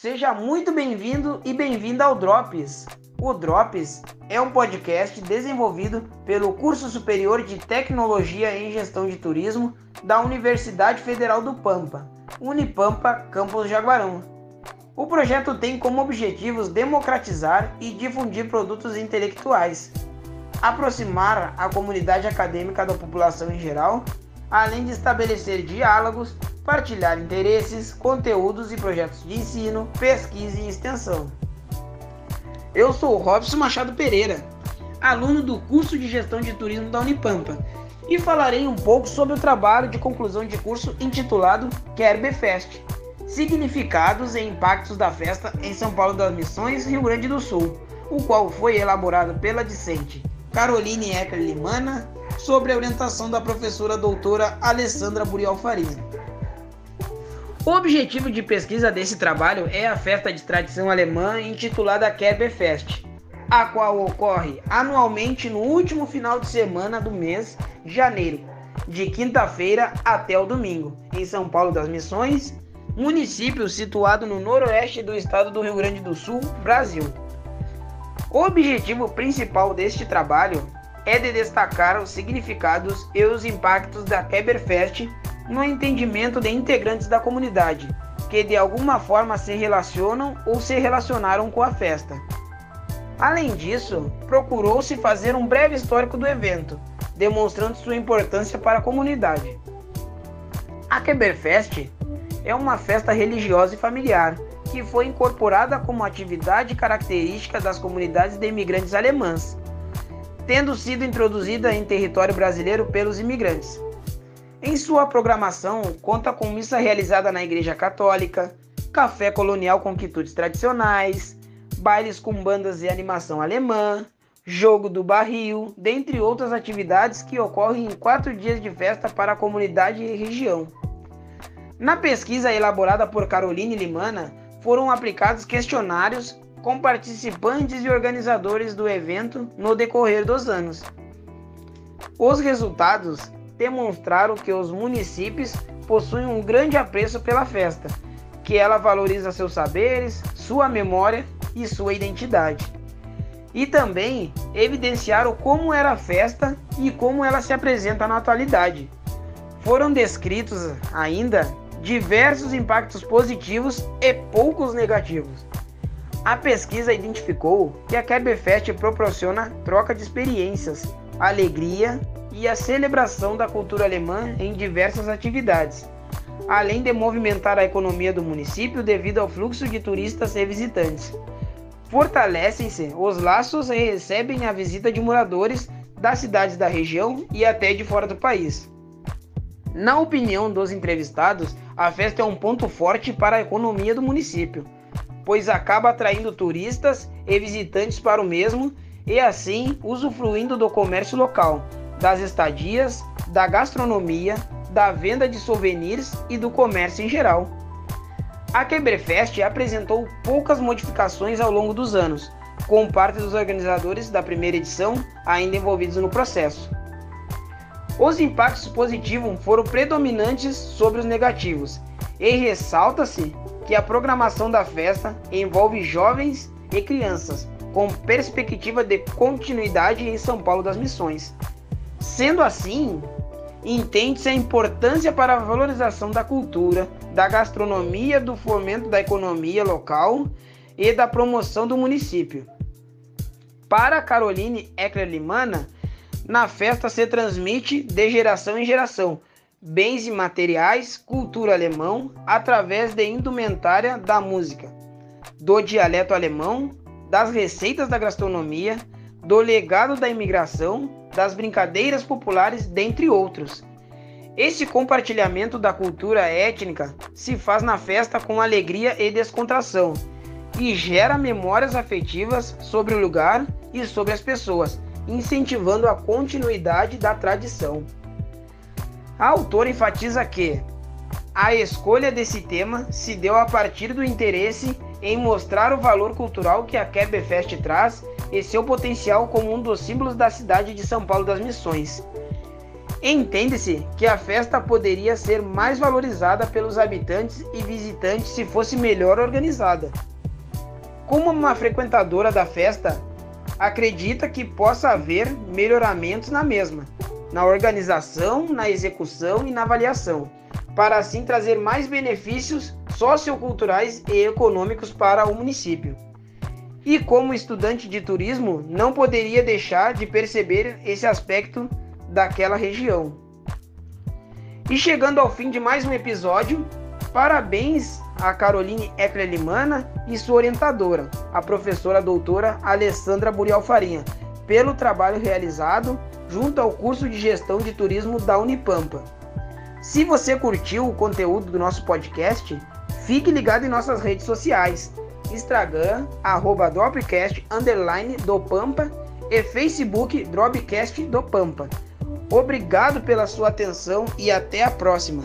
Seja muito bem-vindo e bem-vinda ao Drops. O Drops é um podcast desenvolvido pelo Curso Superior de Tecnologia em Gestão de Turismo da Universidade Federal do Pampa, Unipampa, Campus Jaguarão. O projeto tem como objetivos democratizar e difundir produtos intelectuais, aproximar a comunidade acadêmica da população em geral, além de estabelecer diálogos partilhar interesses, conteúdos e projetos de ensino, pesquisa e extensão. Eu sou Robson Machado Pereira, aluno do curso de Gestão de Turismo da Unipampa, e falarei um pouco sobre o trabalho de conclusão de curso intitulado Kerbefest, Significados e Impactos da Festa em São Paulo das Missões, Rio Grande do Sul, o qual foi elaborado pela discente Caroline Ecker Limana, sobre a orientação da professora doutora Alessandra Burial Faria. O objetivo de pesquisa desse trabalho é a festa de tradição alemã intitulada Kerberfest, a qual ocorre anualmente no último final de semana do mês de janeiro, de quinta-feira até o domingo, em São Paulo das Missões, município situado no noroeste do estado do Rio Grande do Sul, Brasil. O objetivo principal deste trabalho é de destacar os significados e os impactos da Kerberfest no entendimento de integrantes da comunidade, que de alguma forma se relacionam ou se relacionaram com a festa. Além disso, procurou-se fazer um breve histórico do evento, demonstrando sua importância para a comunidade. A Oktoberfest é uma festa religiosa e familiar que foi incorporada como atividade característica das comunidades de imigrantes alemãs, tendo sido introduzida em território brasileiro pelos imigrantes. Em sua programação, conta com missa realizada na Igreja Católica, café colonial com quitutes tradicionais, bailes com bandas e animação alemã, jogo do barril, dentre outras atividades que ocorrem em quatro dias de festa para a comunidade e região. Na pesquisa elaborada por Caroline Limana, foram aplicados questionários com participantes e organizadores do evento no decorrer dos anos. Os resultados demonstraram que os municípios possuem um grande apreço pela festa, que ela valoriza seus saberes, sua memória e sua identidade. E também evidenciaram como era a festa e como ela se apresenta na atualidade. Foram descritos ainda diversos impactos positivos e poucos negativos. A pesquisa identificou que a Kerbefest proporciona troca de experiências, alegria e a celebração da cultura alemã em diversas atividades, além de movimentar a economia do município devido ao fluxo de turistas e visitantes. Fortalecem-se os laços e recebem a visita de moradores das cidades da região e até de fora do país. Na opinião dos entrevistados, a festa é um ponto forte para a economia do município, pois acaba atraindo turistas e visitantes para o mesmo e assim usufruindo do comércio local, das estadias, da gastronomia, da venda de souvenirs e do comércio em geral. A Kebrefest apresentou poucas modificações ao longo dos anos, com parte dos organizadores da primeira edição ainda envolvidos no processo. Os impactos positivos foram predominantes sobre os negativos, e ressalta-se que a programação da festa envolve jovens e crianças, com perspectiva de continuidade em São Paulo das Missões. Sendo assim, entende-se a importância para a valorização da cultura, da gastronomia, do fomento da economia local e da promoção do município. Para Caroline Eckler Limana, na festa se transmite de geração em geração bens e materiais, cultura alemão, através de indumentária da música, do dialeto alemão, das receitas da gastronomia, do legado da imigração, das brincadeiras populares, dentre outros. Esse compartilhamento da cultura étnica se faz na festa com alegria e descontração e gera memórias afetivas sobre o lugar e sobre as pessoas, incentivando a continuidade da tradição. A autora enfatiza que a escolha desse tema se deu a partir do interesse em mostrar o valor cultural que a Kerbefest traz e seu potencial como um dos símbolos da cidade de São Paulo das Missões. Entende-se que a festa poderia ser mais valorizada pelos habitantes e visitantes se fosse melhor organizada. Como uma frequentadora da festa, acredita que possa haver melhoramentos na mesma, na organização, na execução e na avaliação, para assim trazer mais benefícios socioculturais e econômicos para o município. E como estudante de turismo, não poderia deixar de perceber esse aspecto daquela região. E chegando ao fim de mais um episódio, parabéns a Caroline Eckler Limana e sua orientadora, a professora doutora Alessandra Burial Farinha, pelo trabalho realizado junto ao curso de gestão de turismo da Unipampa. Se você curtiu o conteúdo do nosso podcast, fique ligado em nossas redes sociais. Instagram, arroba Dropcast, underline do Pampa e Facebook Dropcast do Pampa. Obrigado pela sua atenção e até a próxima.